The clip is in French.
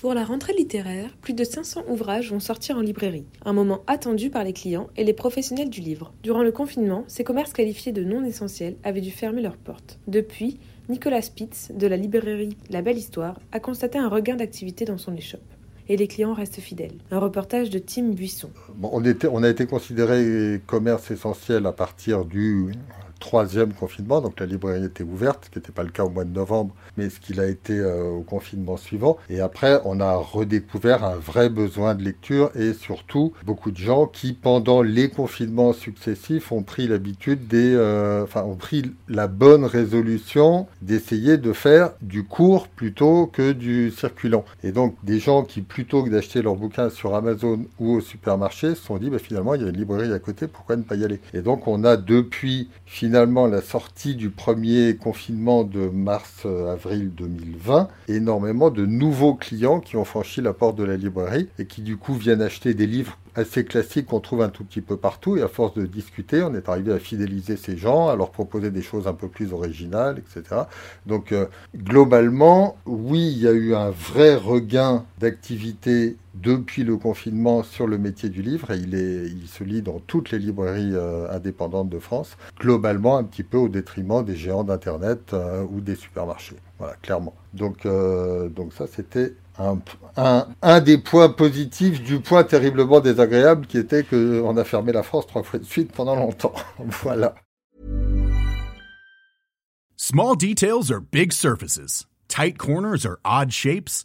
Pour la rentrée littéraire, plus de 500 ouvrages vont sortir en librairie, un moment attendu par les clients et les professionnels du livre. Durant le confinement, ces commerces qualifiés de non essentiels avaient dû fermer leurs portes. Depuis, Nicolas Spitz, de la librairie La Belle Histoire, a constaté un regain d'activité dans son échoppe. Et les clients restent fidèles. Un reportage de Tim Buisson. On a été considéré commerce essentiel à partir du troisième confinement, donc la librairie était ouverte, ce qui n'était pas le cas au mois de novembre, mais ce qu'il a été euh, au confinement suivant. Et après, on a redécouvert un vrai besoin de lecture et surtout beaucoup de gens qui, pendant les confinements successifs, ont pris l'habitude des, euh, enfin, ont pris la bonne résolution d'essayer de faire du court plutôt que du circulant. Et donc, des gens qui, plutôt que d'acheter leurs bouquins sur Amazon ou au supermarché, se sont dit, bah, finalement, il y a une librairie à côté, pourquoi ne pas y aller? Et donc, on a depuis finalement la sortie du premier confinement de mars-avril 2020, énormément de nouveaux clients qui ont franchi la porte de la librairie et qui du coup viennent acheter des livres assez classiques qu'on trouve un tout petit peu partout. Et à force de discuter, on est arrivé à fidéliser ces gens, à leur proposer des choses un peu plus originales, etc. Donc euh, globalement, oui, il y a eu un vrai regain d'activité depuis le confinement sur le métier du livre et il, se lit dans toutes les librairies euh, indépendantes de France, globalement un petit peu au détriment des géants d'Internet euh, ou des supermarchés. Voilà, clairement. Donc, donc ça, c'était un, un, un, des points positifs du point terriblement désagréable qui était qu'on a fermé la France trois fois de suite pendant longtemps. voilà. Small details are big surfaces. Tight corners are odd shapes.